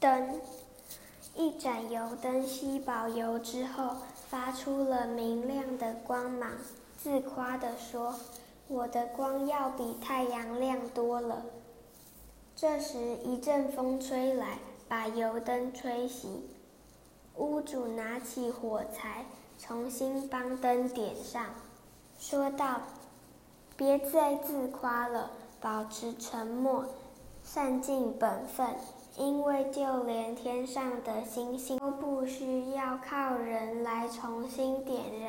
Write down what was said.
灯。一盏油灯吸饱油之后，发出了明亮的光芒，自夸地说：“我的光要比太阳亮多了。”这时，一阵风吹来，把油灯吹熄。屋主拿起火柴，重新帮灯点上，说道：“别再自夸了，保持沉默，善尽本分。”因为就连天上的星星都不需要靠人来重新点燃。